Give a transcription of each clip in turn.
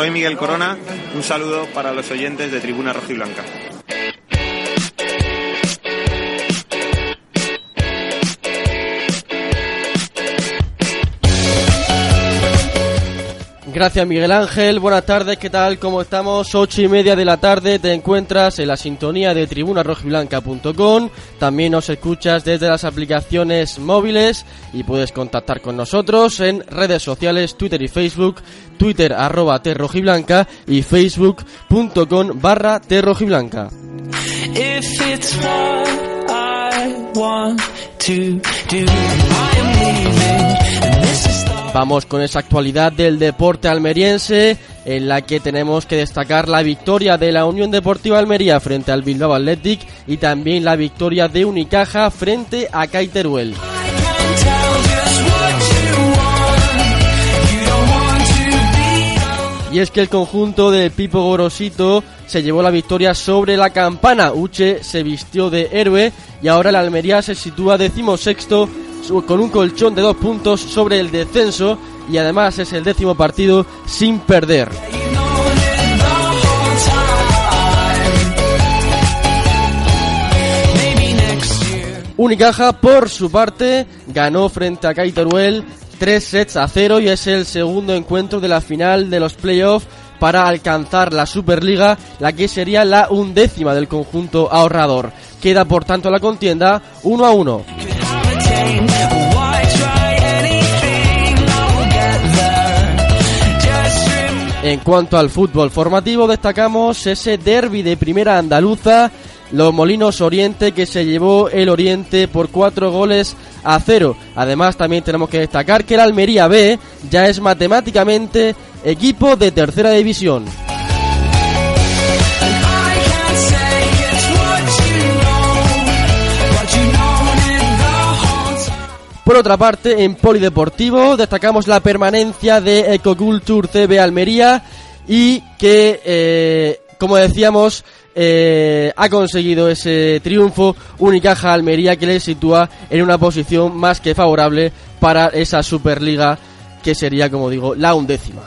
soy Miguel Corona. Un saludo para los oyentes de Tribuna Roja y Blanca. Gracias Miguel Ángel, buenas tardes, ¿qué tal? ¿Cómo estamos? Ocho y media de la tarde te encuentras en la sintonía de tribunarrojiblanca.com También nos escuchas desde las aplicaciones móviles y puedes contactar con nosotros en redes sociales, Twitter y Facebook, Twitter arroba terrojiblanca y facebook.com barra terrojiblanca. Vamos con esa actualidad del deporte almeriense en la que tenemos que destacar la victoria de la Unión Deportiva Almería frente al Bilbao Athletic y también la victoria de Unicaja frente a Caiteruel. Y es que el conjunto de Pipo Gorosito se llevó la victoria sobre la campana. Uche se vistió de héroe y ahora la Almería se sitúa decimosexto con un colchón de dos puntos sobre el descenso y además es el décimo partido sin perder. Unicaja, por su parte, ganó frente a Caiteruel tres sets a cero y es el segundo encuentro de la final de los playoffs para alcanzar la Superliga, la que sería la undécima del conjunto ahorrador. Queda por tanto la contienda 1 a 1. En cuanto al fútbol formativo, destacamos ese derby de primera andaluza, los Molinos Oriente, que se llevó el Oriente por cuatro goles a cero. Además, también tenemos que destacar que el Almería B ya es matemáticamente equipo de tercera división. Por otra parte, en Polideportivo destacamos la permanencia de Ecoculture CB Almería y que, eh, como decíamos, eh, ha conseguido ese triunfo Unicaja Almería que le sitúa en una posición más que favorable para esa Superliga que sería, como digo, la undécima.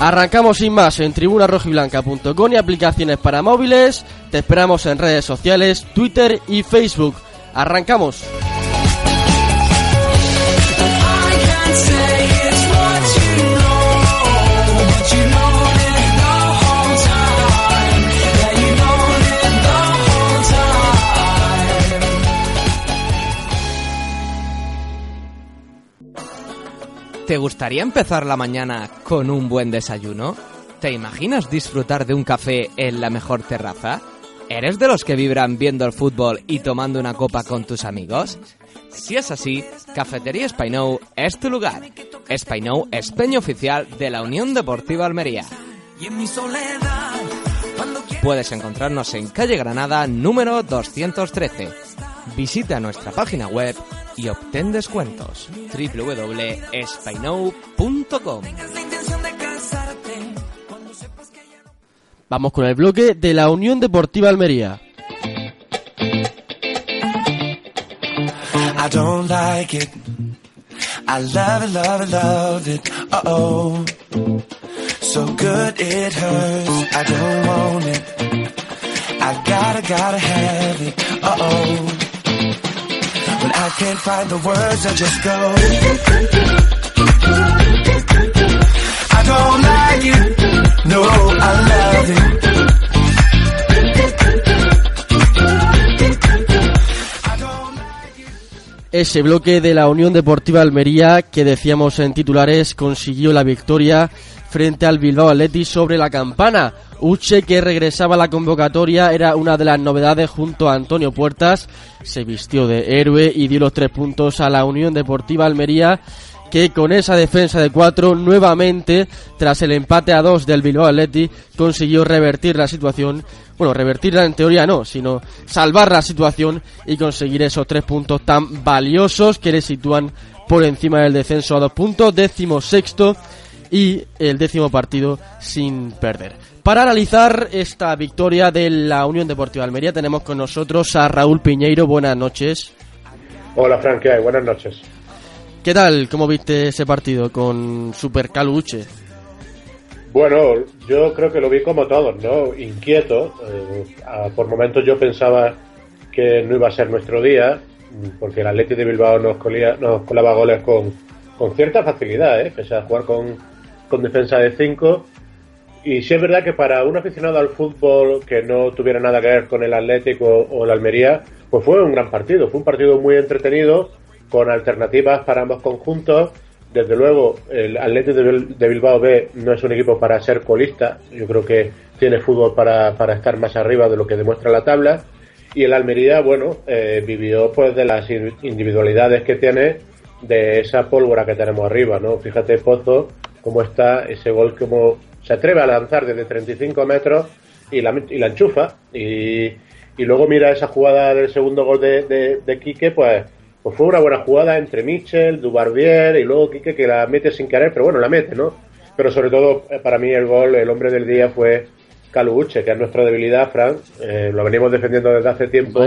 Arrancamos sin más en tribunarrojiblanca.com y aplicaciones para móviles. Te esperamos en redes sociales, Twitter y Facebook. Arrancamos. ¿Te gustaría empezar la mañana con un buen desayuno? ¿Te imaginas disfrutar de un café en la mejor terraza? ¿Eres de los que vibran viendo el fútbol y tomando una copa con tus amigos? Si es así, Cafetería Spainou es tu lugar. Spainou es peño oficial de la Unión Deportiva Almería. Puedes encontrarnos en calle Granada número 213. Visita nuestra página web y obtén descuentos. www.spainou.com Vamos con el bloque de la Unión Deportiva Almería. I don't like it. I love it, love it, love it. Uh oh. So good it hurts. I don't want it. I gotta, gotta have it. Uh oh. I can't find the words, I just go. Ese bloque de la Unión Deportiva Almería que decíamos en titulares consiguió la victoria frente al Bilbao Athletic sobre la campana. Uche que regresaba a la convocatoria era una de las novedades junto a Antonio Puertas. Se vistió de héroe y dio los tres puntos a la Unión Deportiva Almería que con esa defensa de cuatro nuevamente tras el empate a dos del Bilbao Athletic consiguió revertir la situación bueno, revertirla en teoría no, sino salvar la situación y conseguir esos tres puntos tan valiosos que le sitúan por encima del descenso a dos puntos, décimo sexto y el décimo partido sin perder. Para analizar esta victoria de la Unión Deportiva Almería tenemos con nosotros a Raúl Piñeiro. Buenas noches. Hola Frank, ¿qué hay? Buenas noches. ¿Qué tal? ¿Cómo viste ese partido con Super Caluche? Bueno, yo creo que lo vi como todos, ¿no? Inquieto. Eh, por momentos yo pensaba que no iba a ser nuestro día, porque el Atlético de Bilbao nos, nos colaba goles con, con cierta facilidad, ¿eh? pese a jugar con, con defensa de 5. Y sí es verdad que para un aficionado al fútbol que no tuviera nada que ver con el Atlético o el Almería, pues fue un gran partido. Fue un partido muy entretenido, con alternativas para ambos conjuntos. Desde luego, el Atlético de Bilbao B no es un equipo para ser colista. Yo creo que tiene fútbol para, para estar más arriba de lo que demuestra la tabla. Y el Almería, bueno, eh, vivió pues de las individualidades que tiene de esa pólvora que tenemos arriba, ¿no? Fíjate, Pozo, cómo está ese gol, como se atreve a lanzar desde 35 metros y la, y la enchufa. Y, y luego mira esa jugada del segundo gol de, de, de Quique, pues, pues fue una buena jugada entre Michel, Dubarbier y luego Quique que la mete sin querer, pero bueno, la mete, ¿no? Pero sobre todo, eh, para mí el gol, el hombre del día fue Caluche, que es nuestra debilidad, Fran. Eh, lo venimos defendiendo desde hace tiempo.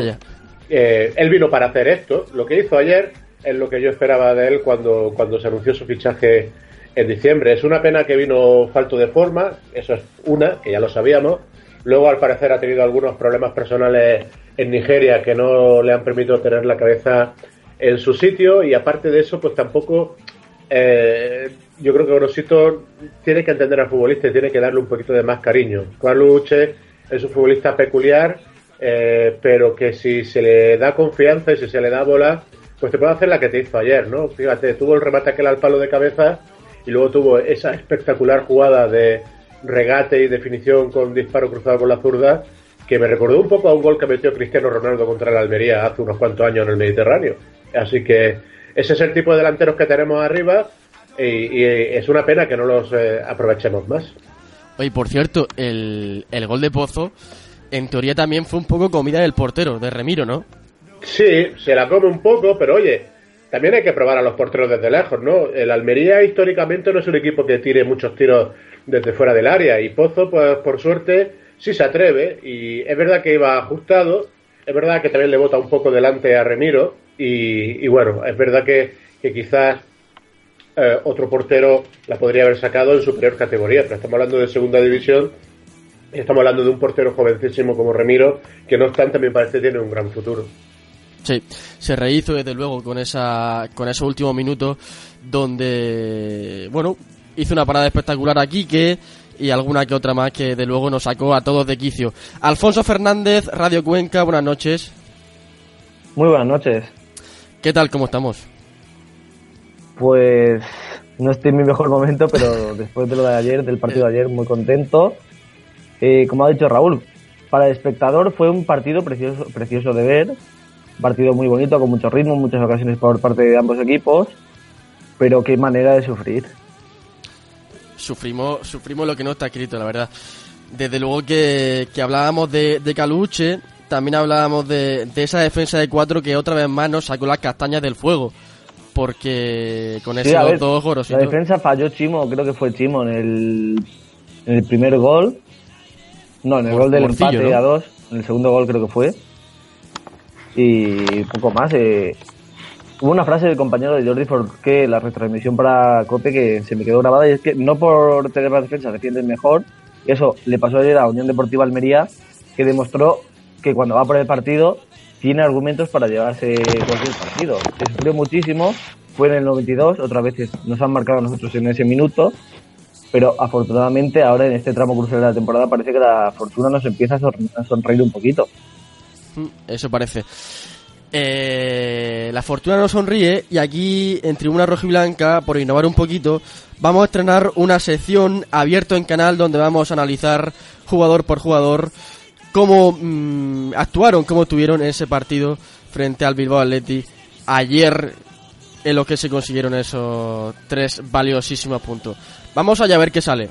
Eh, él vino para hacer esto. Lo que hizo ayer es lo que yo esperaba de él cuando, cuando se anunció su fichaje en diciembre. Es una pena que vino falto de forma, eso es una, que ya lo sabíamos. Luego, al parecer, ha tenido algunos problemas personales en Nigeria que no le han permitido tener la cabeza en su sitio y aparte de eso, pues tampoco eh, yo creo que Grosito tiene que entender al futbolista y tiene que darle un poquito de más cariño. Uche es un futbolista peculiar, eh, pero que si se le da confianza y si se le da bola, pues te puede hacer la que te hizo ayer, ¿no? Fíjate, tuvo el remate aquel al palo de cabeza y luego tuvo esa espectacular jugada de regate y definición con disparo cruzado con la zurda que me recordó un poco a un gol que metió Cristiano Ronaldo contra la Almería hace unos cuantos años en el Mediterráneo. Así que ese es el tipo de delanteros que tenemos arriba y, es una pena que no los eh, aprovechemos más. Oye, por cierto, el, el gol de Pozo en teoría también fue un poco comida del portero, de Remiro, ¿no? Sí, se la come un poco, pero oye, también hay que probar a los porteros desde lejos, ¿no? El Almería históricamente no es un equipo que tire muchos tiros desde fuera del área y Pozo, pues por suerte, sí se atreve y es verdad que iba ajustado, es verdad que también le bota un poco delante a Remiro y, bueno, es verdad que, quizás eh, otro portero la podría haber sacado en superior categoría, pero estamos hablando de segunda división estamos hablando de un portero jovencísimo como Remiro, que no obstante me parece tiene un gran futuro. Sí, se rehizo desde luego con esa con esos últimos minutos donde bueno, hizo una parada espectacular aquí que y alguna que otra más que de luego nos sacó a todos de quicio. Alfonso Fernández, Radio Cuenca, buenas noches. Muy buenas noches. ¿Qué tal? ¿Cómo estamos? Pues no estoy en mi mejor momento, pero después de lo de ayer, del partido de ayer, muy contento. Eh, como ha dicho Raúl, para el espectador fue un partido precioso, precioso de ver partido muy bonito, con mucho ritmo, muchas ocasiones por parte de ambos equipos, pero qué manera de sufrir. Sufrimos, sufrimos lo que no está escrito, la verdad. Desde luego que, hablábamos de, de, Caluche, también hablábamos de, esa defensa de cuatro que otra vez más nos sacó las castañas del fuego. Porque con esos dos oros. La defensa falló Chimo, creo que fue Chimo en el, en el primer gol. No, en el gol del empate a dos. En el segundo gol creo que fue y poco más. Eh, hubo una frase del compañero de Jordi que la retransmisión para Cope que se me quedó grabada y es que no por tener la defensa defienden mejor. Eso le pasó ayer a Unión Deportiva Almería, que demostró que cuando va por el partido tiene argumentos para llevarse cualquier partido. Se sufrió muchísimo, fue en el 92, otras veces nos han marcado a nosotros en ese minuto, pero afortunadamente ahora en este tramo crucial de la temporada parece que la fortuna nos empieza a sonreír un poquito. Mm, eso parece. Eh, la fortuna no sonríe y aquí en Tribuna Rojiblanca, por innovar un poquito, vamos a estrenar una sección abierto en canal donde vamos a analizar jugador por jugador cómo mm, actuaron, cómo tuvieron ese partido frente al Bilbao Athletic ayer en lo que se consiguieron esos tres valiosísimos puntos. Vamos allá a ver qué sale.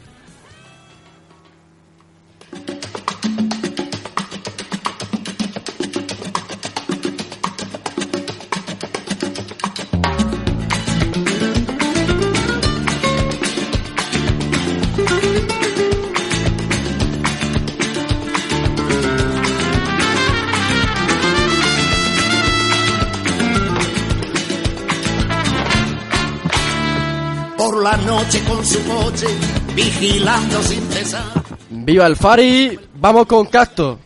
Noche con su coche, vigilando sin cesar. Viva el Fari, vamos con Cacto.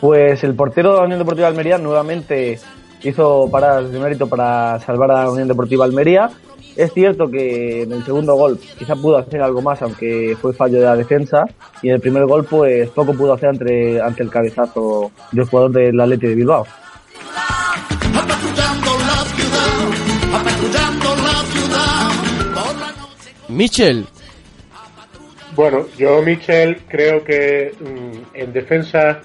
Pues el portero de la Unión Deportiva Almería nuevamente hizo paradas de mérito para salvar a la Unión Deportiva Almería. Es cierto que en el segundo gol quizá pudo hacer algo más, aunque fue fallo de la defensa. Y en el primer gol, pues poco pudo hacer ante, ante el cabezazo del jugador del Atleti de Bilbao. Michel, Bueno, yo, Michel, creo que mm, en defensa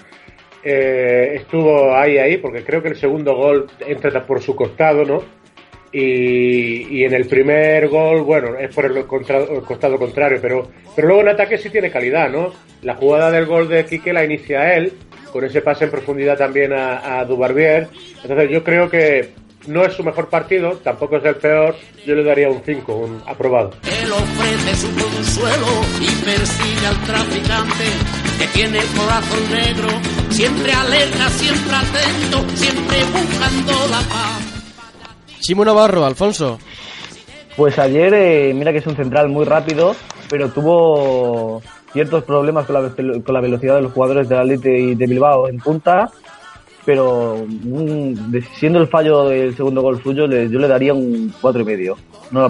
eh, estuvo ahí, ahí, porque creo que el segundo gol entra por su costado, ¿no? Y, y en el primer gol, bueno, es por el, costado contrario, pero, pero luego en ataque sí tiene calidad, ¿no? La jugada del gol de Quique la inicia él, con ese pase en profundidad también a, a Dubarbier. Entonces yo creo que no es su mejor partido, tampoco es el peor, yo le daría un 5, un aprobado. Él ofrece su consuelo y persigue al traficante que tiene el corazón negro, siempre alerta, siempre atento, siempre buscando la paz. Chimo Navarro, Alfonso. Pues ayer, eh, mira que es un central muy rápido, pero tuvo ciertos problemas con la, con la velocidad de los jugadores del Atleti y de Bilbao en punta, pero mm, de- siendo el fallo del segundo gol suyo, le- yo le daría un cuatro y medio. No la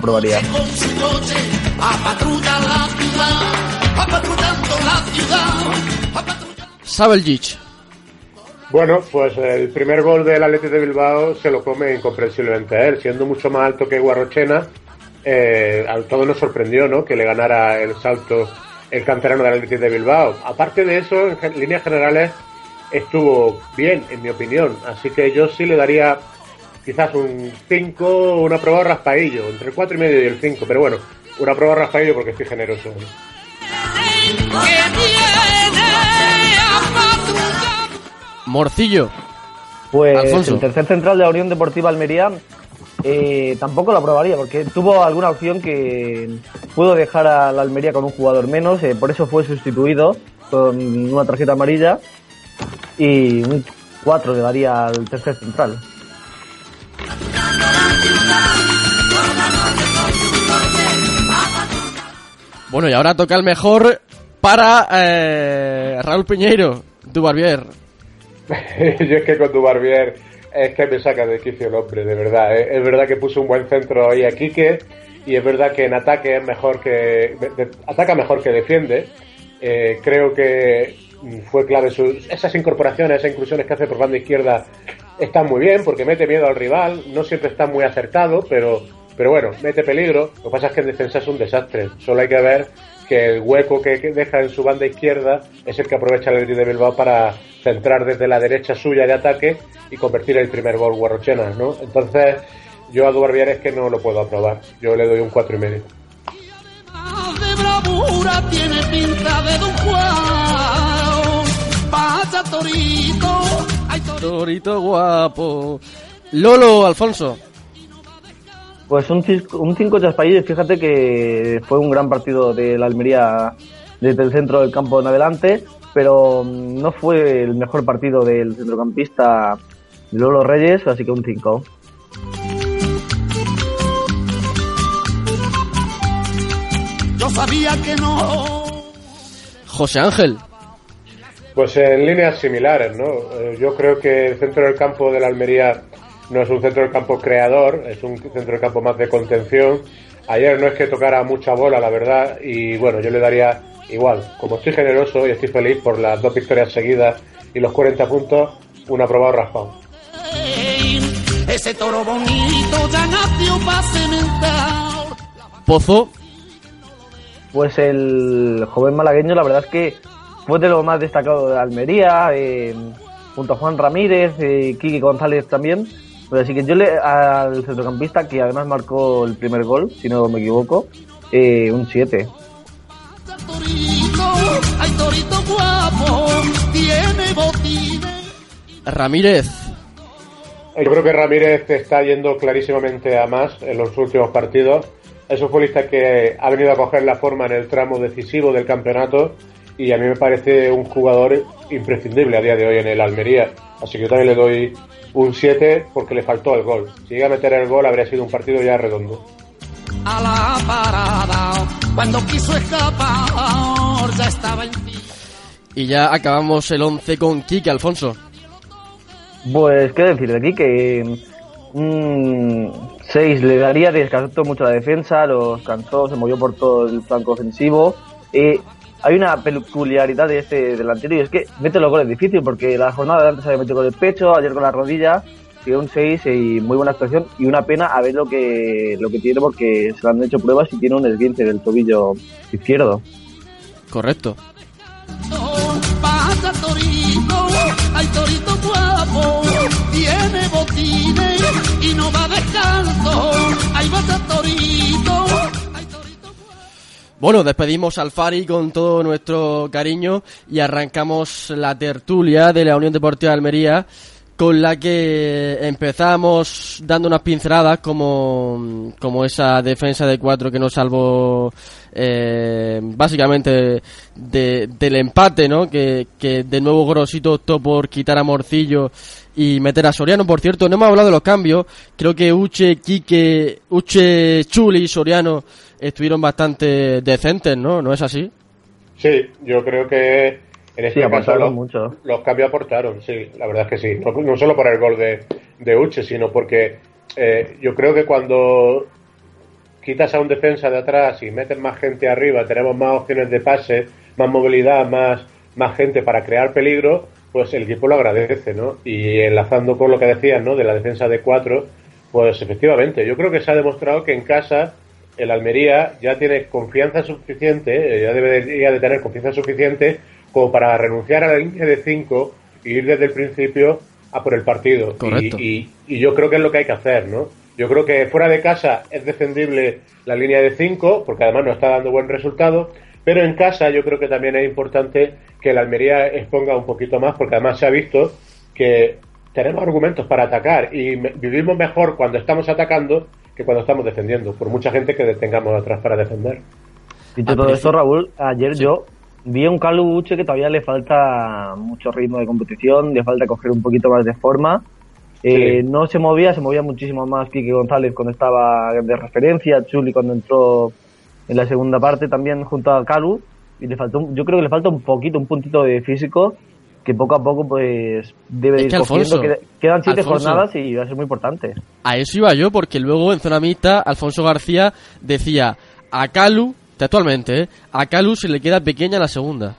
la ciudad, apatrullando. Sabeljic. Bueno, pues el primer gol del Atleti de Bilbao se lo come incomprensiblemente a él, siendo mucho más alto que Guarrochena. Eh, a todos nos sorprendió, ¿no? Que le ganara el salto el canterano del Atleti de Bilbao. Aparte de eso, en líneas generales estuvo bien, en mi opinión. Así que yo sí le daría quizás un 5, un aprobado raspaillo, entre el 4 y medio y el 5. Pero bueno, un aprobado raspaillo porque estoy generoso. Morcillo. Pues Alfonso. el tercer central de la Unión Deportiva Almería eh, tampoco lo aprobaría, porque tuvo alguna opción que pudo dejar a la Almería con un jugador menos, eh, por eso fue sustituido con una tarjeta amarilla y un 4 le daría al tercer central. Bueno, y ahora toca el mejor para eh, Raúl Piñeiro, Dubarbier. Yo es que con Dubarbier es que me saca de quicio el hombre, de verdad. ¿eh? Es verdad que puso un buen centro ahí a Quique y es verdad que en ataque es mejor que de- de- ataca mejor que defiende. Eh, creo que fue clave sus, esas incorporaciones, esas inclusiones que hace por banda izquierda están muy bien porque mete miedo al rival, no siempre está muy acertado, pero pero bueno, mete peligro. Lo que pasa es que en defensa es un desastre. Solo hay que ver que el hueco que, deja en su banda izquierda es el que aprovecha el Athletic de Bilbao para centrar desde la derecha suya de ataque y convertir el primer gol Guarrochena, ¿no? Entonces, yo a Dubarbier es que no lo puedo aprobar. Yo le doy un cuatro y medio. tiene pinta de. Pasa Torito, ay Torito. Torito guapo. Lolo, Alfonso. Pues un 5 un cinco Chaspayilles, fíjate que fue un gran partido de la Almería desde el centro del campo en adelante, pero mm, no fue el mejor partido del centrocampista Lolo Reyes, así que un 5. Yo sabía que no. José Ángel. Pues en líneas similares, ¿no? Eh, Yo creo que el centro del campo de la Almería no es un centro del campo creador, es un centro del campo más de contención. Ayer no es que tocara mucha bola, la verdad, y bueno, yo le daría igual. Como estoy generoso y estoy feliz por las dos victorias seguidas y los 40 puntos, un aprobado raspado. Ese toro bonito ya nació para cementar. Pozo. Pues el joven malagueño, la verdad es que fue de lo más destacado de Almería, eh, junto a Juan Ramírez, eh, Kiki González también. Pero así que yo le al centrocampista, que además marcó el primer gol, si no me equivoco, eh, un 7. Torito, ay torito guapo, tiene botines. Ramírez. Yo creo que Ramírez está yendo clarísimamente a más en los últimos partidos. Es un futbolista que ha venido a coger la forma en el tramo decisivo del campeonato y a mí me parece un jugador imprescindible a día de hoy en el Almería. Así que yo también le doy un 7 porque le faltó el gol. Si llega a meter el gol habría sido un partido ya redondo. a la parada. Cuando quiso escapar, ya estaba en Y ya acabamos el 11 con Kike Alfonso. Pues, ¿qué decir de aquí? Que un 6 le daría, descansó mucho la defensa, los cansó, se movió por todo el flanco ofensivo. Eh, hay una peculiaridad de este delantero y es que mete los goles difícil porque la jornada de antes había metido con el pecho, ayer con la rodilla, y un 6 y muy buena actuación y una pena a ver lo que, lo que tiene porque se le han hecho pruebas y tiene un esguince del tobillo izquierdo. Correcto. Pasa torito, hay torito guapo, tiene botines y no va descalzo. Pasa torito Bueno, despedimos al Fari con todo nuestro cariño y arrancamos la tertulia de la Unión Deportiva de Almería con la que empezamos dando unas pinceladas como, como esa defensa de cuatro que nos salvó eh, básicamente de- del empate, ¿no? Que, de nuevo Grosito optó por quitar a Morcillo y meter a Soriano. Por cierto, no hemos hablado de los cambios. Creo que Uche, Quique, Uche, Chuli y Soriano estuvieron bastante decentes, ¿no? ¿No es así? Sí, yo creo que en este Sí, caso los, mucho. los cambios aportaron, sí, la verdad es que sí. No, no solo por el gol de, de Uche, sino porque eh, yo creo que cuando quitas a un defensa de atrás y metes más gente arriba, tenemos más opciones de pase, más movilidad, más, más gente para crear peligro, pues el equipo lo agradece, ¿no? Y enlazando con lo que decías, ¿no? De la defensa de cuatro, pues efectivamente, yo creo que se ha demostrado que en casa el Almería ya tiene confianza suficiente, eh, ya debería de tener confianza suficiente como para renunciar a la línea de 5 y ir desde el principio a por el partido. Correcto. Y, y- y yo creo que es lo que hay que hacer, ¿no? Yo creo que fuera de casa es defendible la línea de 5, porque además no está dando buen resultado, pero en casa yo creo que también es importante que el Almería exponga un poquito más, porque además se ha visto que tenemos argumentos para atacar y vivimos mejor cuando estamos atacando que cuando estamos defendiendo, por mucha gente que tengamos atrás para defender. Dicho todo principio- esto, Raúl, ayer yo vi a un Carlos Uche que todavía le falta mucho ritmo de competición, le falta coger un poquito más de forma. Eh, Sí. No se movía, se movía muchísimo más Quique González cuando estaba de referencia, Chuli cuando entró en la segunda parte también junto a Calu. Y le faltó, un- yo creo que le falta un poquito, un puntito de físico que poco a poco pues debe Es ir que. Alfonso, Queda- Quedan siete Alfonso. jornadas y va a ser muy importante. A eso iba yo, porque luego en zona mixta, Alfonso García decía a Calu, textualmente, ¿eh? a Calu se le queda pequeña la segunda.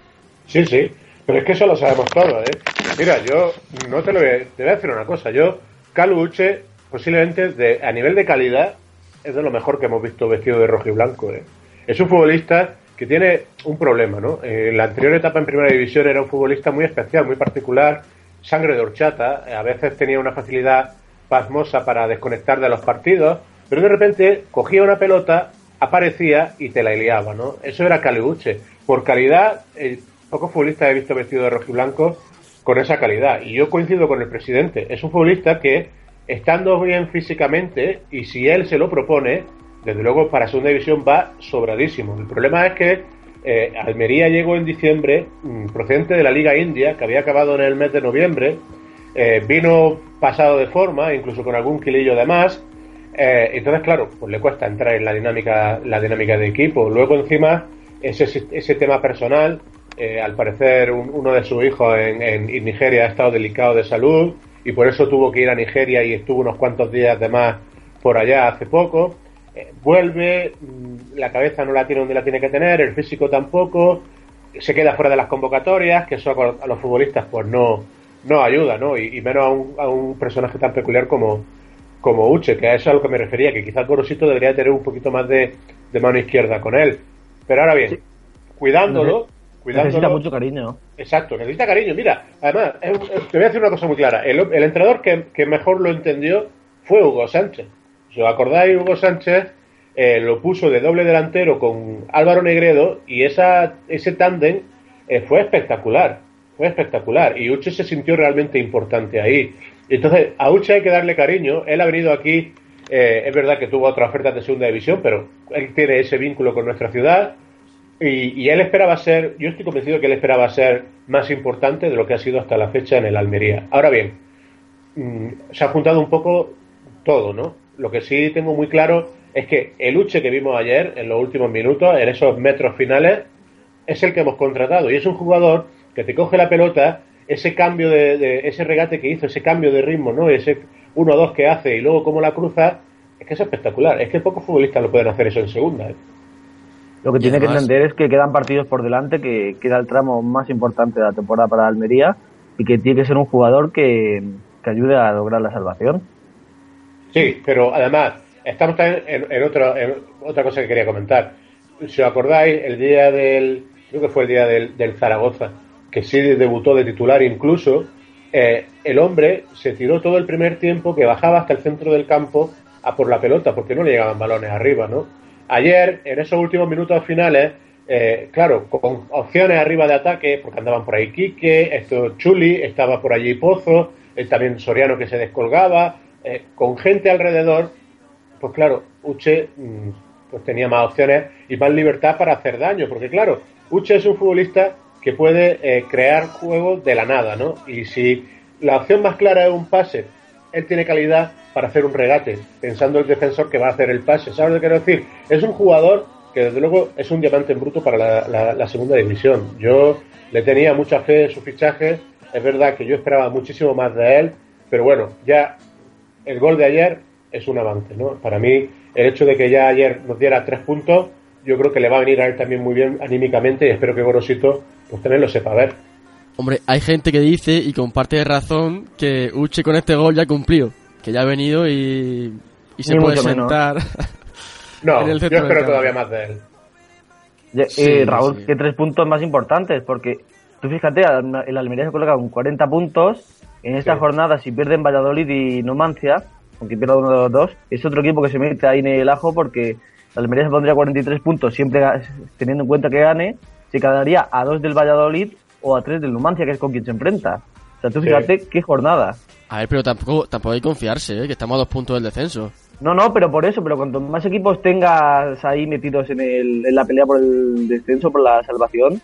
Sí, sí, pero es que eso lo sabemos todos, ¿eh? Mira, yo no te lo voy a, te voy a decir una cosa, yo, Calu Uche, posiblemente de, a nivel de calidad, es de lo mejor que hemos visto vestido de rojo y blanco, ¿eh? Es un futbolista que tiene un problema, ¿no? Eh, En la anterior etapa en Primera División era un futbolista muy especial, muy particular, sangre de horchata, a veces tenía una facilidad pasmosa para desconectar de los partidos, pero de repente cogía una pelota, aparecía y te la liaba, ¿no? Eso era Calibuche. Por calidad, eh, pocos futbolistas he visto vestido de rojo y blanco con esa calidad. Y yo coincido con el presidente. Es un futbolista que, estando bien físicamente, y si él se lo propone, desde luego para segunda división va sobradísimo. El problema es que eh, Almería llegó en diciembre, mm, procedente de la Liga India, que había acabado en el mes de noviembre, eh, vino pasado de forma, incluso con algún kilillo de más. Eh, entonces, claro, pues le cuesta entrar en la dinámica, la dinámica de equipo. Luego, encima, ese, tema personal, al parecer un- uno de sus hijos en- en Nigeria ha estado delicado de salud y por eso tuvo que ir a Nigeria y estuvo unos cuantos días de más por allá hace poco. Eh, vuelve, mm, la cabeza no la tiene donde la tiene que tener, el físico tampoco, se queda fuera de las convocatorias, que eso a, los futbolistas pues no, no ayuda, ¿no? Y, y menos a un, a un personaje tan peculiar como, como Uche, que a eso es a lo que me refería, que quizás Gorosito debería tener un poquito más de, de mano izquierda con él. Pero ahora bien, cuidándolo, cuidándolo. Necesita mucho cariño. Exacto, necesita cariño. Mira, además, te voy a decir una cosa muy clara. El, el entrenador que, que mejor lo entendió fue Hugo Sánchez. Si os acordáis, Hugo Sánchez eh, lo puso de doble delantero con Álvaro Negredo y ese tándem eh, fue espectacular. Fue espectacular. Y Uche se sintió realmente importante ahí. Entonces, a Uche hay que darle cariño. Él ha venido aquí. eh, es verdad que tuvo otras ofertas de segunda división, pero él tiene ese vínculo con nuestra ciudad. Y, y él esperaba ser, yo estoy convencido que él esperaba ser más importante de lo que ha sido hasta la fecha en el Almería. Ahora bien, mm, se ha juntado un poco todo, ¿no? Lo que sí tengo muy claro es que el Uche que vimos ayer, en los últimos minutos, en esos metros finales, es el que hemos contratado. Y es un jugador que te coge la pelota, ese cambio de, de- ese regate que hizo, ese cambio de ritmo, ¿no? Ese 1-2 que hace y luego cómo la cruza, es que es espectacular. Es que pocos futbolistas lo pueden hacer eso en segunda. ¿eh? Lo que Y tiene que entender es que quedan partidos por delante, que queda el tramo más importante de la temporada para Almería y que tiene que ser un jugador que, que ayude a lograr la salvación. Sí, pero además, estamos también en, en otra cosa que quería comentar. Si os acordáis, el día del, creo que fue el día del, del Zaragoza, que sí debutó de titular incluso, eh, el hombre se tiró todo el primer tiempo que bajaba hasta el centro del campo a por la pelota, porque no le llegaban balones arriba, ¿no? Ayer, en esos últimos minutos finales, eh, claro, con opciones arriba de ataque, porque andaban por ahí Quique, esto Chuli, estaba por allí Pozo, eh, también Soriano que se descolgaba, eh, con gente alrededor, pues claro, Uche mm, pues tenía más opciones y más libertad para hacer daño, porque claro, Uche es un futbolista que puede eh, crear juego de la nada, ¿no? Y si la opción más clara es un pase, él tiene calidad para hacer un regate, pensando el defensor que va a hacer el pase, ¿sabes lo que quiero decir? Es un jugador que desde luego es un diamante en bruto para la- la segunda división. Yo le tenía mucha fe en su fichaje, es verdad que yo esperaba muchísimo más de él, pero bueno, ya el gol de ayer es un avance, ¿no? Para mí, el hecho de que ya ayer nos diera tres puntos, yo creo que le va a venir a él también muy bien anímicamente y espero que Gorosito pues también lo sepa ver. Hombre, hay gente que dice, y con parte de razón, que Uche con este gol ya ha cumplido. Que ya ha venido y, y se Ni puede mucho menos. sentar. No, En el yo espero todavía más de él. Ya- Sí, eh, Raúl, sí. que tres puntos más importantes, porque tú fíjate, el Almería se coloca con 40 puntos. En esta Sí. jornada, si pierden Valladolid y Numancia, aunque pierda uno de los dos, es otro equipo que se mete ahí en el ajo porque el Almería se pondría 43 puntos, siempre teniendo en cuenta que gane, se quedaría a dos del Valladolid o a tres del Numancia, que es con quien se enfrenta. O sea, tú Sí. fíjate qué jornada. A ver, pero tampoco, tampoco hay que confiarse, ¿eh? que estamos a dos puntos del descenso. No, no, pero por eso, pero cuanto más equipos tengas ahí metidos en, el, en la pelea por el descenso, por la salvación,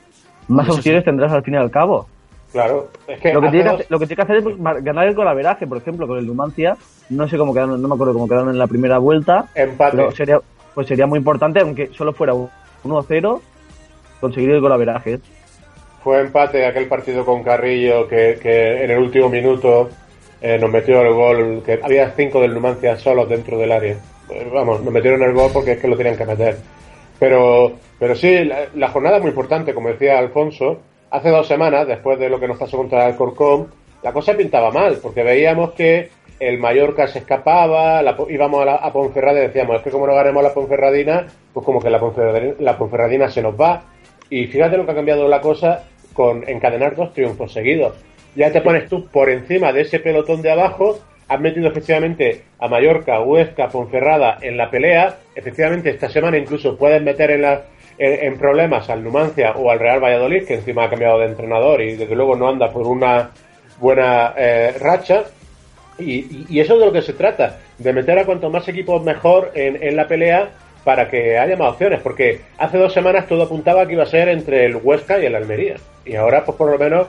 más sí. opciones tendrás al fin y al cabo. Claro, es que Lo que, tiene que hacer, lo que tiene que hacer es pues, ganar el golaveraje, por ejemplo, con el Numancia. No sé cómo quedaron, no me acuerdo cómo quedaron en la primera vuelta. Empate. Pero sería, pues sería muy importante, aunque solo fuera un 1-0, conseguir el golaveraje. Fue empate aquel partido con Carrillo que, que en el último minuto eh, nos metió el gol, que había cinco del Numancia solos dentro del área. Eh, vamos, nos metieron el gol porque es que lo tenían que meter. Pero, pero sí, la, la jornada es muy importante, como decía Alfonso. Hace dos semanas, después de lo que nos pasó contra el Corcón, la cosa pintaba mal, porque veíamos que el Mallorca se escapaba, íbamos a Ponferrada y decíamos, es que como no ganemos la Ponferradina, pues como que la Ponferradina, la Ponferradina se nos va. Y fíjate lo que ha cambiado la cosa con encadenar dos triunfos seguidos. Ya te pones tú por encima de ese pelotón de abajo, has metido efectivamente a Mallorca, Huesca, Ponferrada en la pelea. Efectivamente, esta semana incluso puedes meter en, la- en, en problemas al Numancia o al Real Valladolid, que encima ha cambiado de entrenador y desde luego no anda por una buena eh, racha. Y, y- y eso es de lo que se trata, de meter a cuanto más equipos mejor en, en la pelea para que haya más opciones, porque hace dos semanas todo apuntaba que iba a ser entre el Huesca y el Almería, y ahora pues por lo menos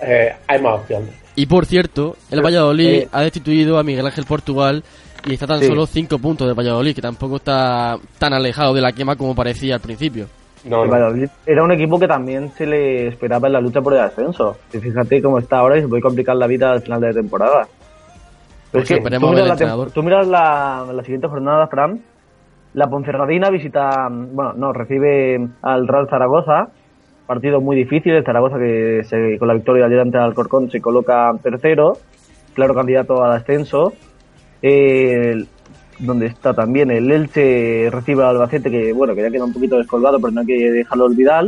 eh, hay más opciones. Y por cierto, el Valladolid eh, ha destituido a Miguel Ángel Portugal y está tan Sí. solo 5 puntos de Valladolid, que tampoco está tan alejado de la quema como parecía al principio. No, no. Valladolid era un equipo que también se le esperaba en la lucha por el ascenso. Y fíjate cómo está ahora y se puede complicar la vida al final de temporada. Pero Pues es que esperemos tú miras, el la, tú miras la, la siguiente jornada, Fran. La Ponferradina visita, bueno, no, recibe al Real Zaragoza. Partido muy difícil. El Zaragoza que se- con la victoria ayer ante el Alcorcón se coloca tercero. Claro candidato al ascenso. El- donde está también el Elche recibe al Albacete que bueno que ya queda un poquito descolgado pero no hay que dejarlo olvidar.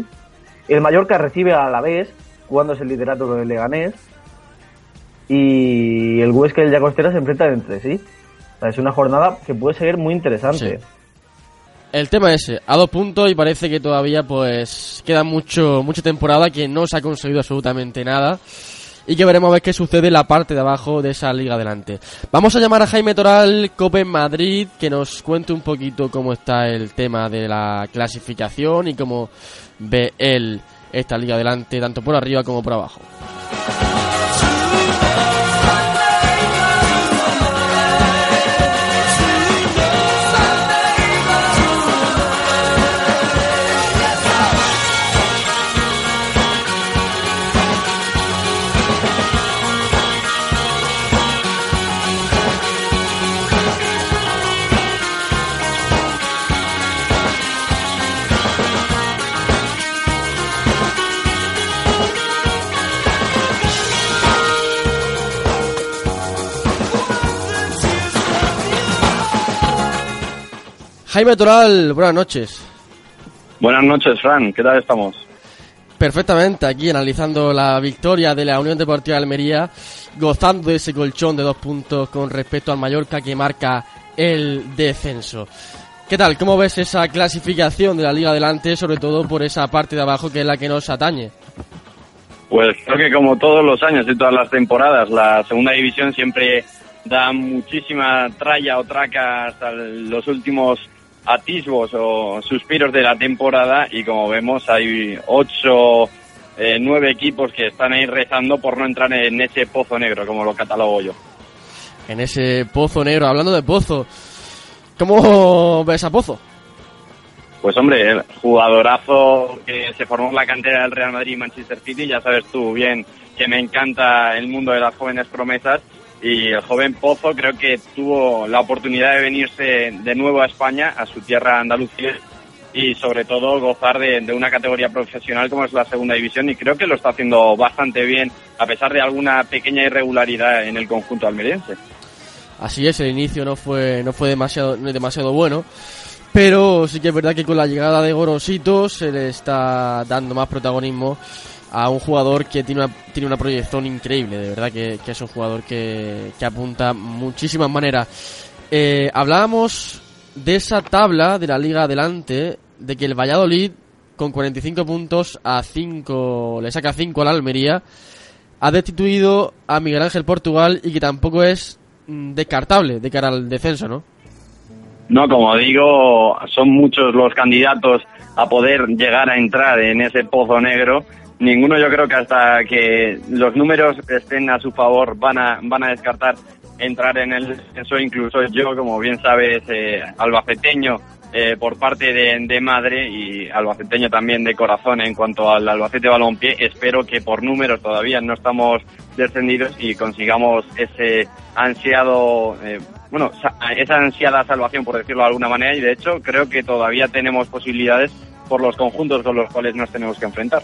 El Mallorca recibe a la vez jugándose el liderato con el Leganés. Y el Huesca y el Llagostera se enfrentan entre sí. Es una jornada que puede ser muy interesante. El tema es a dos puntos y parece que todavía pues queda mucho mucha temporada que no se ha conseguido absolutamente nada y que veremos a ver qué sucede en la parte de abajo de esa liga adelante. Vamos a llamar a Jaime Toral, Cope Madrid, que nos cuente un poquito cómo está el tema de la clasificación y cómo ve él esta liga adelante, tanto por arriba como por abajo. Jaime Toral, buenas noches. Buenas noches, Fran. ¿Qué tal estamos? Perfectamente, aquí analizando la victoria de la Unión Deportiva de Almería, gozando de ese colchón de dos puntos con respecto al Mallorca que marca el descenso. ¿Qué tal? ¿Cómo ves esa clasificación de la Liga Adelante, sobre todo por esa parte de abajo que es la que nos atañe? Pues creo que como todos los años y todas las temporadas, la segunda división siempre da muchísima tralla o traca hasta los últimos atisbos o suspiros de la temporada y como vemos hay ocho, eh, nueve equipos que están ahí rezando por no entrar en ese pozo negro, como lo catalogo yo. En ese pozo negro, hablando de pozo, ¿cómo ves a Pozo? Pues hombre, el jugadorazo que se formó en la cantera del Real Madrid y Manchester City, ya sabes tú bien que me encanta el mundo de las jóvenes promesas y el joven Pozo creo que tuvo la oportunidad de venirse de nuevo a España, a su tierra Andalucía y sobre todo gozar de, de, una categoría profesional como es la segunda división y creo que lo está haciendo bastante bien a pesar de alguna pequeña irregularidad en el conjunto almeriense. Así es, el inicio no fue no fue demasiado demasiado bueno, pero sí que es verdad que con la llegada de Gorosito se le está dando más protagonismo a un jugador que tiene una, tiene una proyección increíble, de verdad que, es un jugador que, que apunta muchísimas maneras. Eh, hablábamos de esa tabla de la Liga Adelante, de que el Valladolid con 45 puntos a 5, le saca 5 a la Almería, ha destituido a Miguel Ángel Portugal y que tampoco es mm, descartable de cara al descenso, ¿no? No, como digo, son muchos los candidatos a poder llegar a entrar en ese pozo negro. Ninguno yo creo que hasta que los números estén a su favor van a, van a descartar entrar en el descenso. Incluso yo, como bien sabes, eh, albaceteño eh, por parte de, de, madre y albaceteño también de corazón en cuanto al Albacete Balompié, espero que por números todavía no estamos descendidos y consigamos ese ansiado, eh, bueno, esa ansiada salvación, por decirlo de alguna manera, y de hecho creo que todavía tenemos posibilidades por los conjuntos con los cuales nos tenemos que enfrentar.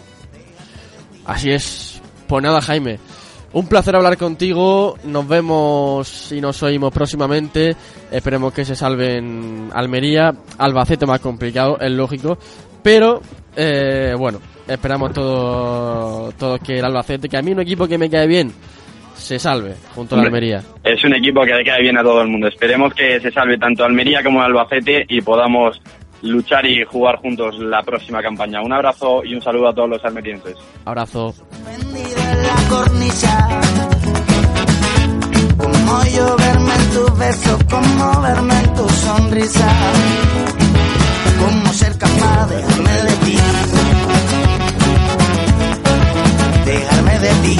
Así es. Pues nada, Jaime. Un placer hablar contigo. Nos vemos y nos oímos próximamente. Esperemos que se salven Almería. Albacete más complicado, es lógico. Pero, eh, bueno, esperamos todos todo que el Albacete, que a mí un equipo que me cae bien, se salve junto a la Almería. Es un equipo que le cae bien a todo el mundo. Esperemos que se salve tanto Almería como Albacete y podamos luchar y jugar juntos la próxima campaña. Un abrazo y un saludo a todos los almerienses. Abrazo. Como yo verme en tu beso, como verme en tu sonrisa, como ser capaz de dejarme de ti, dejarme de ti,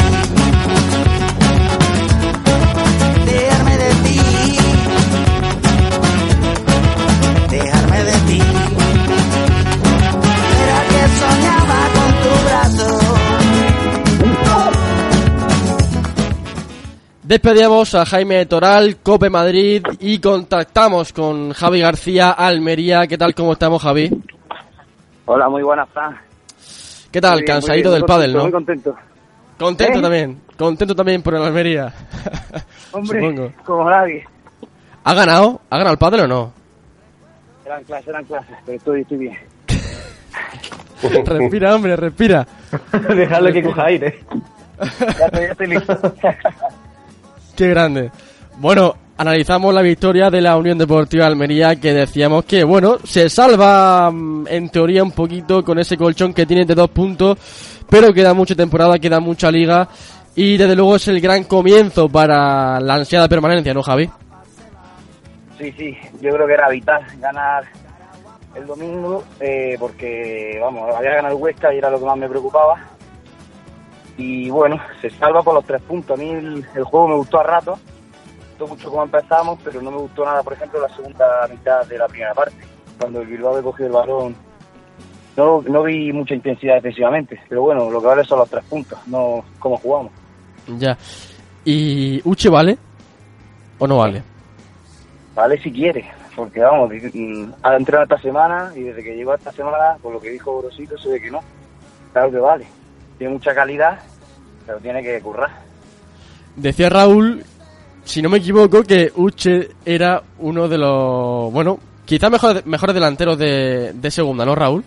Despedíamos a Jaime Toral, Cope Madrid y contactamos con Javi García Almería. ¿Qué tal? ¿Cómo estamos, Javi? Hola, muy buenas, Fran. ¿Qué tal? Bien, Cansadito bien, del pádel, ¿no? Muy contento. Contento ¿Eh? también. Contento también por el Almería. Hombre, Supongo. como nadie. ¿Ha ganado? ¿Ha ganado el pádel o no? Eran clases, eran clases, pero estoy, estoy bien. respira, hombre, respira. Dejarle que coja aire. Ya estoy, ya estoy listo. Qué grande. Bueno, analizamos la victoria de la Unión Deportiva Almería que decíamos que, bueno, se salva mm, en teoría un poquito con ese colchón que tiene de dos puntos, pero queda mucha temporada, queda mucha liga y desde luego es el gran comienzo para la ansiada permanencia, ¿no, Javi? Sí, sí, yo creo que era vital ganar el domingo, eh, porque, vamos, había ganado Huesca y era lo que más me preocupaba. Y bueno, se salva por los tres puntos. A mí el, el juego me gustó a rato, me gustó mucho cómo empezamos, pero no me gustó nada, por ejemplo, la segunda mitad de la primera parte, cuando el Bilbao había cogido el balón. No, no vi mucha intensidad defensivamente, pero bueno, lo que vale son los tres puntos, no cómo jugamos. Ya. ¿Y Uche vale? ¿O no vale? Vale si quiere, porque vamos, mm, ha entrenado esta semana y desde que llegó esta semana, por lo que dijo Gorosito, se ve que no. Claro que vale. Tiene mucha calidad, pero tiene que currar. Decía Raúl, si no me equivoco, que Uche era uno de los, bueno, quizá mejor, mejores delanteros de, de segunda, ¿no, Raúl?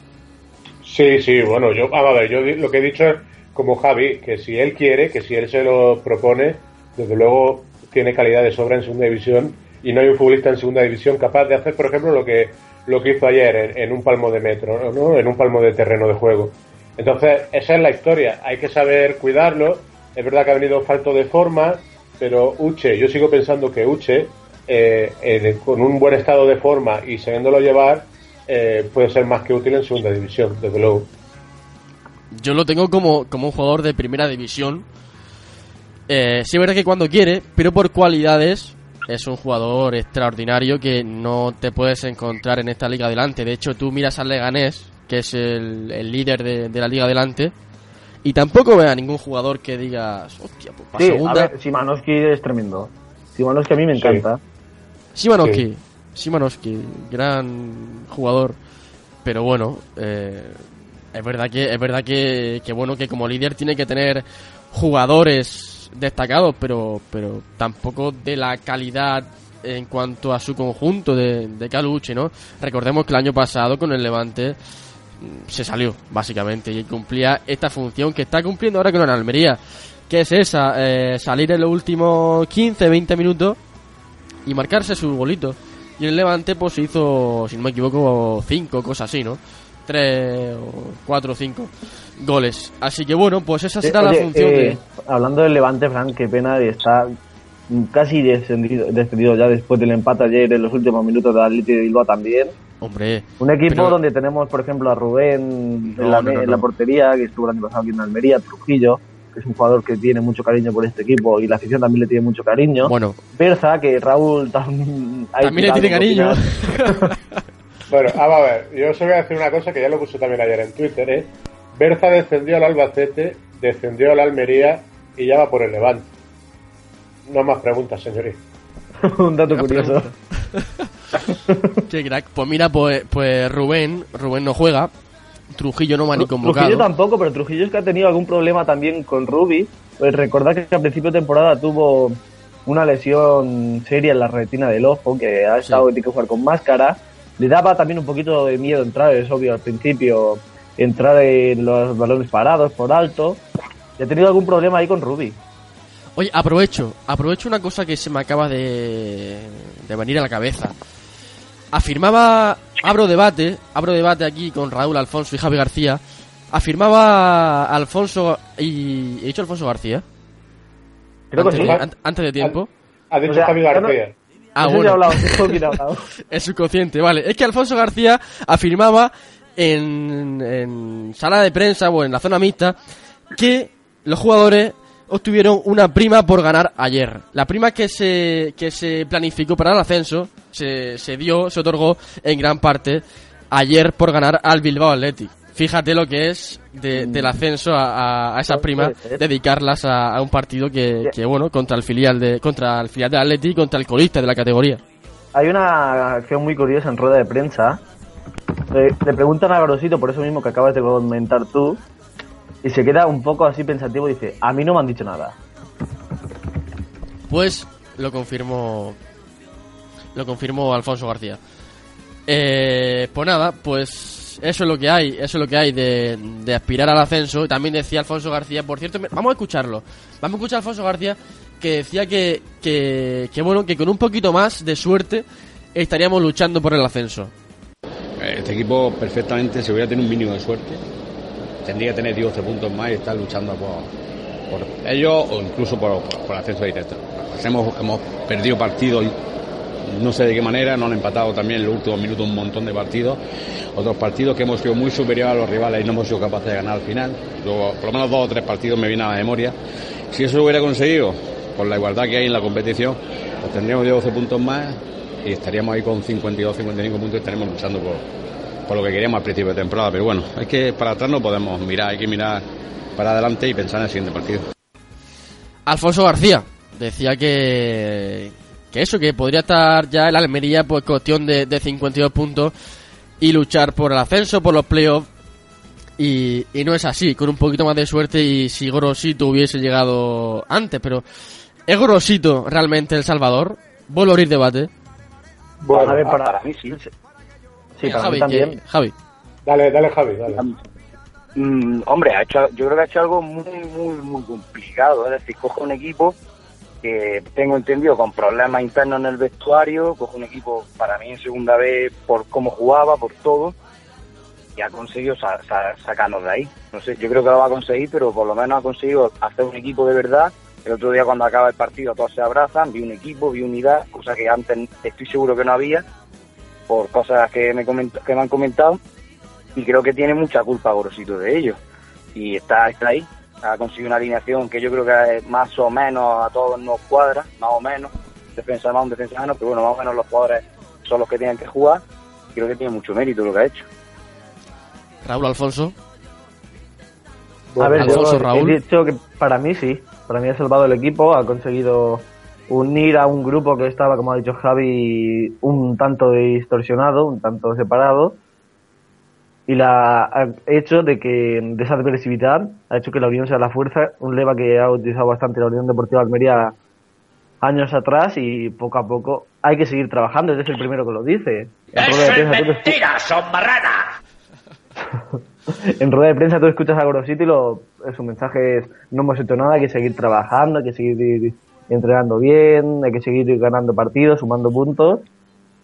Sí, sí, bueno, yo, vamos a ver, yo lo que he dicho es como Javi, que si él quiere, que si él se lo propone, desde luego tiene calidad de sobra en segunda división y no hay un futbolista en segunda división capaz de hacer, por ejemplo, lo que lo que hizo ayer en, en un palmo de metro, ¿no? En un palmo de terreno de juego. Entonces, esa es la historia, hay que saber cuidarlo. Es verdad que ha venido falto de forma, pero Uche, yo sigo pensando que Uche, eh, con un buen estado de forma y sabiéndolo llevar, eh, puede ser más que útil en segunda división, desde luego. Yo lo tengo como, como un jugador de primera división. Eh, sí es verdad que cuando quiere, pero por cualidades es un jugador extraordinario que no te puedes encontrar en esta liga adelante. De hecho, tú miras al Leganés, que es el, el líder de, de la liga adelante, y tampoco ve a ningún jugador que digas, hostia, pues para Sí, segunda. a ver, Simanowski es tremendo. Simanowski a mí me Sí. encanta. Simanowski, Simanowski, gran jugador, pero bueno, eh, es verdad que es verdad que, que bueno que como líder tiene que tener jugadores destacados, pero pero tampoco de la calidad en cuanto a su conjunto de, de Caluche, ¿no? Recordemos que el año pasado con el Levante se salió, básicamente, y cumplía esta función que está cumpliendo ahora con el Almería, que es esa, eh, salir en los últimos 15, 20 minutos y marcarse su golito. Y el Levante pues hizo, si no me equivoco, cinco, cosas así, ¿no? Tres o cuatro o cinco goles. Así que bueno, pues esa será Eh, la oye, función eh. Hablando del Levante, Frank, qué pena de estar casi descendido, descendido ya después del empate ayer en los últimos minutos de Atlético de Bilbao también. Hombre, Un equipo Pero- donde tenemos, por ejemplo, a Rubén No, en, la, no, no, en la no. portería, que estuvo el año pasado aquí en Almería, Trujillo, que es un jugador que tiene mucho cariño por este equipo y la afición también le tiene mucho cariño. bueno, Berza, que Raúl tam- también le tiene cariño. Bueno, vamos a ver, yo os voy a decir una cosa que ya lo puse también ayer en Twitter, ¿eh? Berza descendió al Albacete, descendió al Almería y ya va por el Levante. No más preguntas, señorita. un dato curioso. Qué crack. Pues mira, pues, pues Rubén, Rubén no juega. Trujillo no va ni convocado. Trujillo tampoco, pero Trujillo es que ha tenido algún problema también con Ruby. Pues recordad que a principio de temporada tuvo una lesión seria en la retina del ojo, que ha estado tiene que jugar con máscara. Le daba también un poquito de miedo entrar, es obvio al principio, entrar en los balones parados por alto. Y ha tenido algún problema ahí con Ruby. Oye, aprovecho, aprovecho una cosa que se me acaba de, de venir a la cabeza. Afirmaba, abro debate, abro debate aquí con Raúl Alfonso y Javi García. Afirmaba Alfonso y he dicho Alfonso García. Creo que antes, sí. de, an- antes de tiempo. Ha dicho O sea, Javi no- García. Ah, he bueno. hablado, ¿con quién he hablado? Es subconsciente, vale. Es que Alfonso García afirmaba en, en sala de prensa o en la zona mixta que los jugadores obtuvieron una prima por ganar ayer. La prima que se, que se planificó para el ascenso se, se dio, se otorgó en gran parte ayer por ganar al Bilbao Athletic. Fíjate lo que es de- del ascenso a, a- a esas primas, puede ser. dedicarlas a, a un partido que, que, bueno, contra el filial de, contra el filial de Athletic, contra el colista de la categoría. Hay una acción muy curiosa en rueda de prensa. Le, le preguntan a Grosito, por eso mismo que acabas de comentar tú, y se queda un poco así pensativo y dice, a mí no me han dicho nada. Pues lo confirmó lo confirmó Alfonso García. Eh, pues nada, pues eso es lo que hay, eso es lo que hay de, aspirar al ascenso. También decía Alfonso García, por cierto, vamos a escucharlo. Vamos a escuchar a Alfonso García que decía que, que, que bueno, que con un poquito más de suerte estaríamos luchando por el ascenso. Este equipo perfectamente, si hubiera tenido un mínimo de suerte, tendría que tener 12 puntos más y estar luchando por, por ellos o incluso por, por, por ascenso directo. Hemos, hemos perdido partidos, no sé de qué manera, nos han empatado también en los últimos minutos un montón de partidos. Otros partidos que hemos sido muy superiores a los rivales y no hemos sido capaces de ganar al final. Luego, por lo menos dos o tres partidos me vienen a la memoria. Si eso lo hubiera conseguido, por la igualdad que hay en la competición, pues tendríamos 12 puntos más y estaríamos ahí con 52, 55 puntos y estaríamos luchando por, por lo que queríamos al principio de temporada. Pero bueno, es que para atrás no podemos mirar, hay que mirar para adelante y pensar en el siguiente partido. Alfonso García decía que, que eso, que podría estar ya el Almería pues cuestión de, de 52 puntos y luchar por el ascenso, por los playoffs. Y, y no es así, con un poquito más de suerte y si Gorosito hubiese llegado antes, pero ¿es Gorosito realmente El Salvador? Vuelvo a abrir debate. Bueno, a ver, para, para mí sí. Sí, para Javi, mí también. que- Javi. Dale, dale, Javi, dale. Mm, hombre, ha hecho, yo creo que ha hecho algo muy, muy, muy complicado. Es decir, coge un equipo que tengo entendido con problemas internos en el vestuario, coge un equipo para mí en segunda vez por cómo jugaba, por todo, y ha conseguido sa- sa- sacarnos de ahí. No sé, yo creo que lo va a conseguir, pero por lo menos ha conseguido hacer un equipo de verdad. El otro día cuando acaba el partido todos se abrazan, vi un equipo, vi unidad, cosa que antes estoy seguro que no había, por cosas que me, que han comentado y creo que tiene mucha culpa Gorosito de ello. Y está ahí, ha conseguido una alineación que yo creo que es más o menos a todos nos cuadra, más o menos, defensa más, un defensa menos, pero bueno, más o menos los jugadores son los que tienen que jugar. Creo que tiene mucho mérito lo que ha hecho. Raúl Alfonso. A ver, yo Alfonso, he Raúl. dicho que para mí sí. Para mí ha salvado el equipo, ha conseguido unir a un grupo que estaba, como ha dicho Javi, un tanto distorsionado, un tanto separado. Y la ha hecho de que de esa agresividad ha hecho que la unión sea la fuerza, un lema que ha utilizado bastante la Unión Deportiva Almería años atrás y poco a poco hay que seguir trabajando, es el primero que lo dice. En de son en rueda de prensa tú escuchas a Gorosito y lo, su mensaje es no hemos hecho nada, hay que seguir trabajando, hay que seguir entrenando bien, hay que seguir ganando partidos, sumando puntos.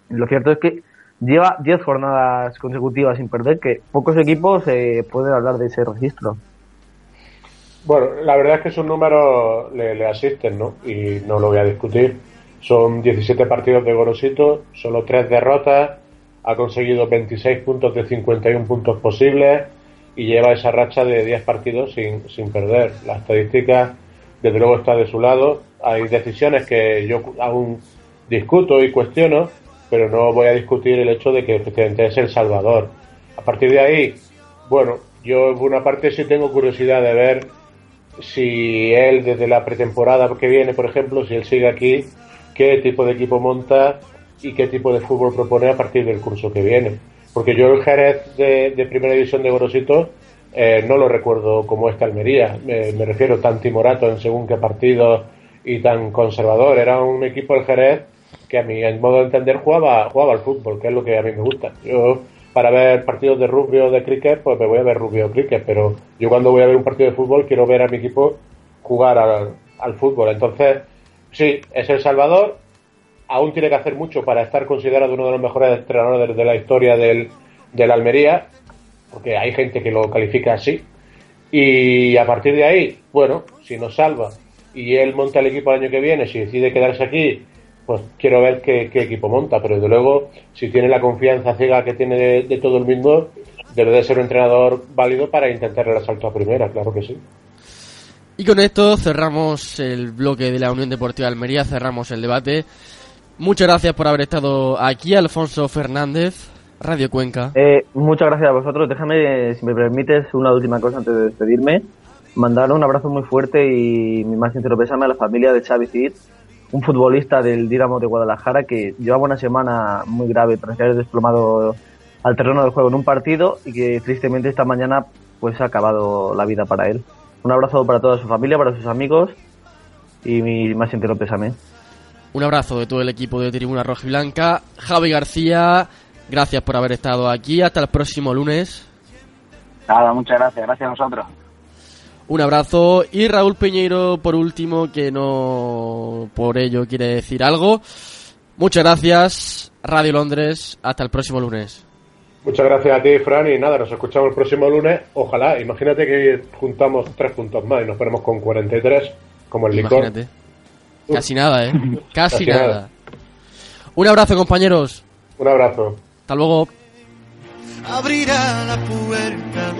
Lo cierto es que lleva 10 jornadas consecutivas sin perder, que pocos equipos eh, pueden hablar de ese registro. Bueno, la verdad es que sus números le, le asisten, ¿no? Y no lo voy a discutir. Son 17 partidos de Gorosito, solo 3 derrotas, ha conseguido 26 puntos de 51 puntos posibles y lleva esa racha de 10 partidos sin, sin perder. La estadística, desde luego, está de su lado. Hay decisiones que yo aún discuto y cuestiono, pero no voy a discutir el hecho de que efectivamente es el Salvador. A partir de ahí, bueno, yo por una parte sí tengo curiosidad de ver si él desde la pretemporada que viene, por ejemplo, si él sigue aquí, qué tipo de equipo monta y qué tipo de fútbol propone a partir del curso que viene. Porque yo el Jerez de, primera división de Gorosito eh, no lo recuerdo como esta Almería. Me, me refiero tan timorato en según qué partido y tan conservador. Era un equipo el Jerez que a mi modo de entender jugaba, jugaba al fútbol, que es lo que a mí me gusta. Yo para ver partidos de rugby o de cricket, pues me voy a ver rugby o cricket, pero yo cuando voy a ver un partido de fútbol quiero ver a mi equipo jugar al, al fútbol. Entonces, sí, es El Salvador, aún tiene que hacer mucho para estar considerado uno de los mejores entrenadores de la historia del, de la Almería, porque hay gente que lo califica así. Y a partir de ahí, bueno, si nos salva y él monta el equipo el año que viene, si decide quedarse aquí, pues quiero ver qué, qué equipo monta. Pero desde luego, si tiene la confianza ciega que tiene de, de todo el mundo, debe de ser un entrenador válido para intentar el asalto a primera, claro que sí. Y con esto cerramos el bloque de la Unión Deportiva de Almería, cerramos el debate. Muchas gracias por haber estado aquí, Alfonso Fernández, Radio Cuenca. Eh, muchas gracias a vosotros. Déjame, si me permites, una última cosa antes de despedirme. Mandar un abrazo muy fuerte y mi más sincero pésame a la familia de Xavi Cid, un futbolista del Dinamo de Guadalajara que llevaba una semana muy grave tras ser desplomado al terreno del juego en un partido y que tristemente esta mañana pues ha acabado la vida para él. Un abrazo para toda su familia, para sus amigos y mi más sincero pésame. Un abrazo de todo el equipo de Tribuna Roja y Blanca. Javi García, gracias por haber estado aquí. Hasta el próximo lunes. Nada, muchas gracias, gracias a vosotros. Un abrazo. Y Raúl Peñeiro, por último, que no por ello quiere decir algo. Muchas gracias. Radio Londres. Hasta el próximo lunes. Muchas gracias a ti, Fran, y nada, nos escuchamos el próximo lunes. Ojalá, imagínate que juntamos tres puntos más y nos ponemos con 43, como el licor. Imagínate. Casi nada, ¿eh? Casi, Casi nada. nada. Un abrazo, compañeros. Un abrazo. Hasta luego. abrirá la puerta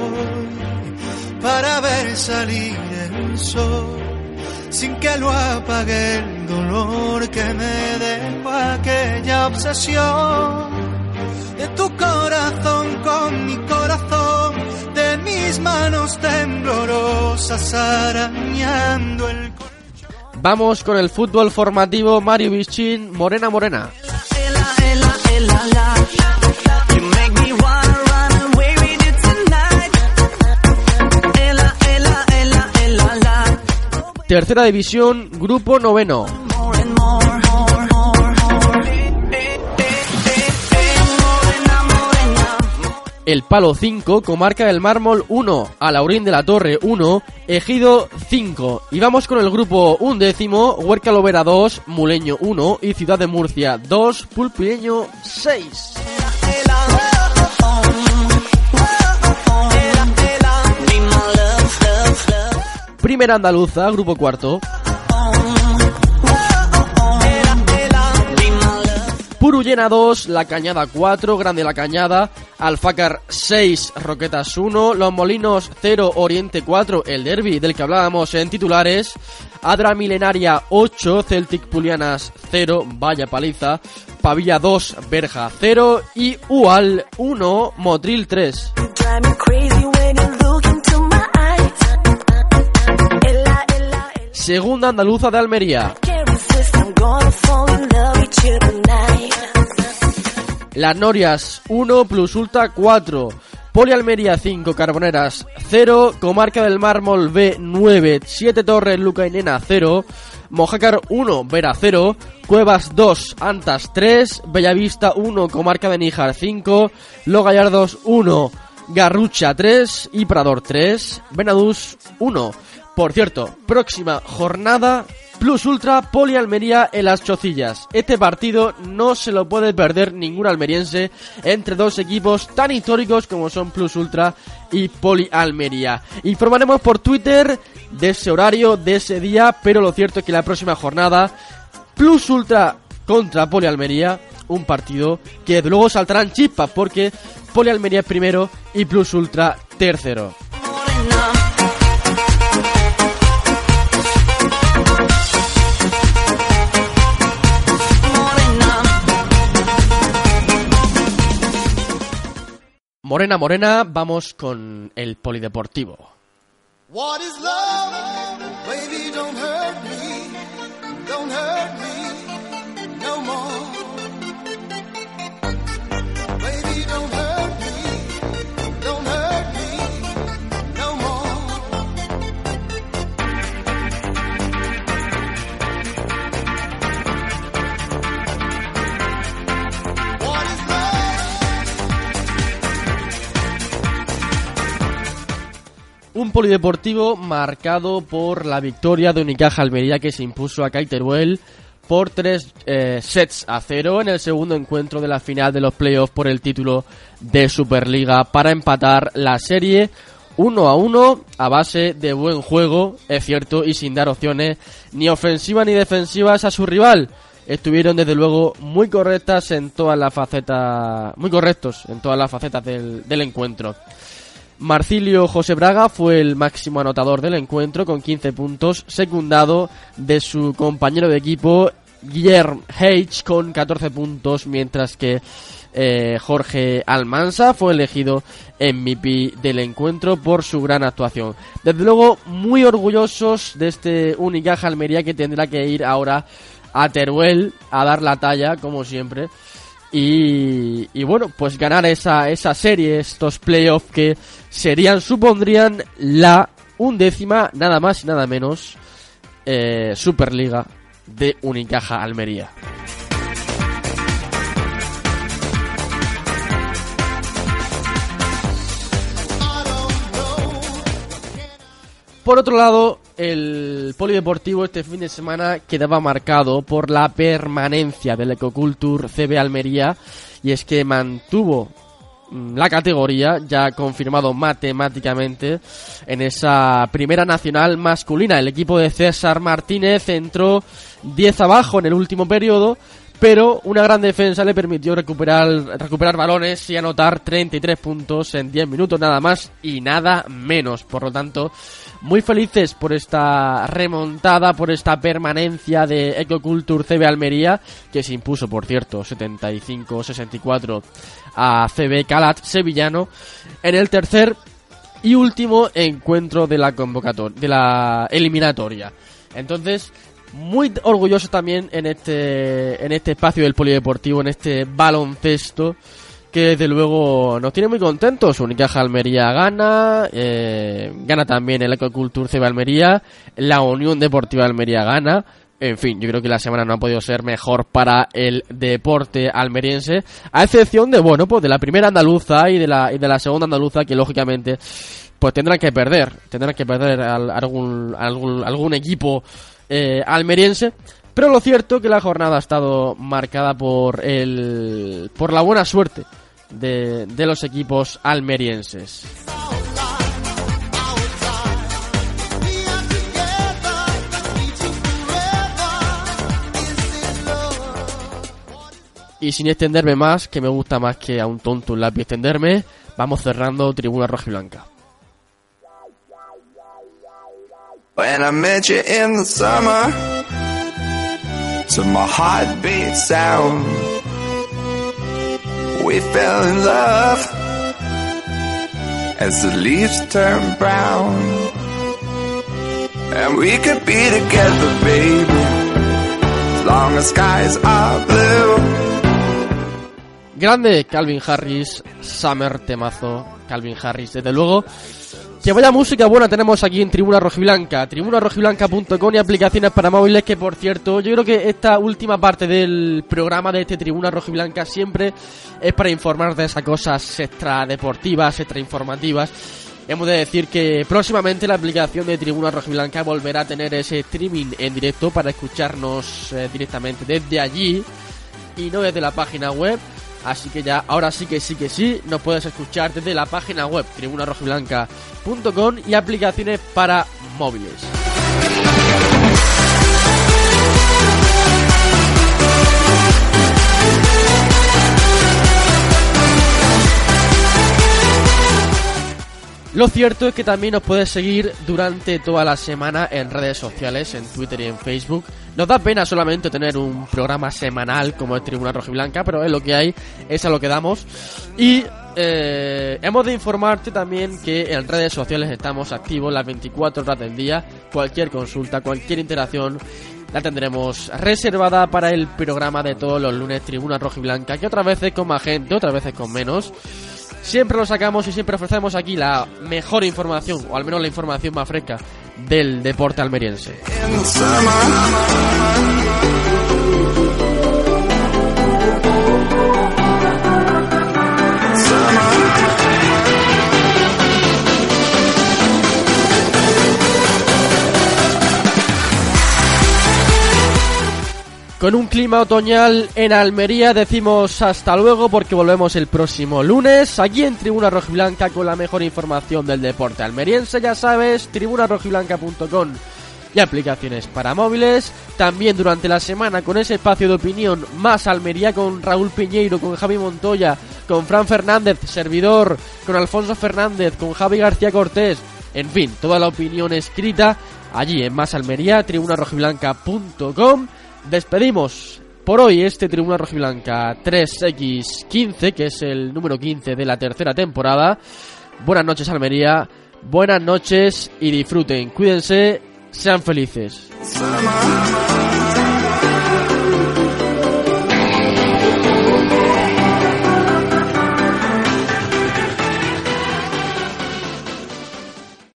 para ver salir el sol sin que lo apague el dolor que me dejó aquella obsesión de tu corazón con mi corazón de mis manos temblorosas arañando el Vamos con el fútbol formativo. Mario Bichín, Morena Morena. Tercera división, grupo noveno. El Palo 5, Comarca del Mármol 1, Alaurín de la Torre 1, Ejido 5. Y vamos con el grupo undécimo, Huerca Lovera 2, Muleño 1 y Ciudad de Murcia 2, Pulpileño 6. Primera andaluza, grupo cuarto. Purullena 2, La Cañada 4, Grande La Cañada, Alfácar 6, Roquetas 1, Los Molinos 0, Oriente 4, el derby del que hablábamos en titulares, Adra Milenaria 8, Celtic Pulianas 0, Vaya Paliza, Pavilla 2, Berja 0 y Ual 1, Motril 3. Segunda andaluza de Almería. Las Norias 1 plus Ultra 4. Poli Almería 5, Carboneras 0, Comarca del Mármol B 9, 7 Torres, Luca y Nena 0, Mojácar 1, Vera 0, Cuevas 2, Antas 3, Bellavista 1, Comarca de Níjar 5, Lo Gallardos 1, Garrucha 3 y Prador 3, Benadús 1. Por cierto, próxima jornada Plus Ultra Poli Almería en las Chocillas. Este partido no se lo puede perder ningún almeriense entre dos equipos tan históricos como son Plus Ultra y Poli Almería. Informaremos por Twitter de ese horario, de ese día, pero lo cierto es que la próxima jornada Plus Ultra contra Poli Almería, un partido que luego saltarán chispas porque Poli Almería es primero y Plus Ultra tercero. Morena Morena, vamos con el polideportivo. Un polideportivo marcado por la victoria de Unicaja Almería que se impuso a Caiteruel por tres eh, sets a cero en el segundo encuentro de la final de los playoffs por el título de Superliga para empatar la serie uno a uno a base de buen juego, es cierto, y sin dar opciones ni ofensivas ni defensivas a su rival. Estuvieron desde luego muy correctas en todas las facetas, muy correctos en todas las facetas del encuentro. Marcilio José Braga fue el máximo anotador del encuentro con 15 puntos, secundado de su compañero de equipo Guillermo H con 14 puntos, mientras que eh, Jorge Almansa fue elegido MVP del encuentro por su gran actuación. Desde luego, muy orgullosos de este Unicaja Almería que tendrá que ir ahora a Teruel a dar la talla, como siempre. Y, y bueno, pues ganar esa, esa serie, estos playoffs que serían, supondrían la undécima, nada más y nada menos, eh, Superliga de Unicaja Almería. Por otro lado, el polideportivo este fin de semana quedaba marcado por la permanencia del Ecoculture CB Almería y es que mantuvo mm, la categoría ya confirmado matemáticamente en esa primera nacional masculina. El equipo de César Martínez entró 10 abajo en el último periodo, pero una gran defensa le permitió recuperar, recuperar balones y anotar 33 puntos en 10 minutos nada más y nada menos. Por lo tanto, muy felices por esta remontada, por esta permanencia de Ecoculture CB Almería, que se impuso, por cierto, 75-64 a CB Calat Sevillano en el tercer y último encuentro de la convocatoria, de la eliminatoria. Entonces, muy orgulloso también en este en este espacio del polideportivo, en este baloncesto que desde luego nos tiene muy contentos. Unicaja Almería gana, eh, gana también el Ecoculture CB Almería, la Unión Deportiva Almería gana, En fin, yo creo que la semana no ha podido ser mejor para el deporte almeriense, a excepción de, bueno, pues de la primera andaluza y de la, de la segunda andaluza, que lógicamente, pues tendrán que perder, tendrán que perder al- algún, algún, algún equipo eh, almeriense. Pero lo cierto que la jornada ha estado marcada por el, por la buena suerte de, de los equipos almerienses. Y sin extenderme más, que me gusta más que a un tonto un lápiz extenderme, vamos cerrando Tribuna Roja y Blanca. When I met you in the summer, to my heartbeat sound, we fell in love as the leaves turn brown. And we could be together, baby, as long as skies are blue. Grande Calvin Harris, Summer temazo, Calvin Harris, desde luego. Que vaya música buena tenemos aquí en Tribuna Rojiblanca, tribunarojiblanca.com y aplicaciones para móviles que por cierto, yo creo que esta última parte del programa de este Tribuna Rojiblanca siempre es para informar de esas cosas extra deportivas, extra informativas. Hemos de decir que próximamente la aplicación de Tribuna Rojiblanca volverá a tener ese streaming en directo para escucharnos eh, directamente desde allí y no desde la página web. Así que ya, ahora sí que sí que sí, nos puedes escuchar desde la página web tribunarojiblanca.com y aplicaciones para móviles. Lo cierto es que también nos puedes seguir durante toda la semana en redes sociales, en Twitter y en Facebook. Nos da pena solamente tener un programa semanal como el Tribuna Rojiblanca, pero es lo que hay, es a lo que damos. Y eh, hemos de informarte también que en redes sociales estamos activos las 24 horas del día. Cualquier consulta, cualquier interacción la tendremos reservada para el programa de todos los lunes Tribuna Rojiblanca, que otras veces con más gente, otras veces con menos. Siempre lo sacamos y siempre ofrecemos aquí la mejor información, o al menos la información más fresca del deporte almeriense. Con un clima otoñal en Almería decimos hasta luego porque volvemos el próximo lunes aquí en Tribuna Rojiblanca con la mejor información del deporte almeriense, ya sabes, tribunarojiblanca.com y aplicaciones para móviles. También durante la semana con ese espacio de opinión más Almería con Raúl Piñeiro, con Javi Montoya, con Fran Fernández, servidor, con Alfonso Fernández, con Javi García Cortés. En fin, toda la opinión escrita allí en Más Almería, tribunarojiblanca.com. Despedimos por hoy este Tribuna Rojiblanca 3X15, que es el número 15 de la tercera temporada. Buenas noches Almería, buenas noches y disfruten, cuídense, sean felices.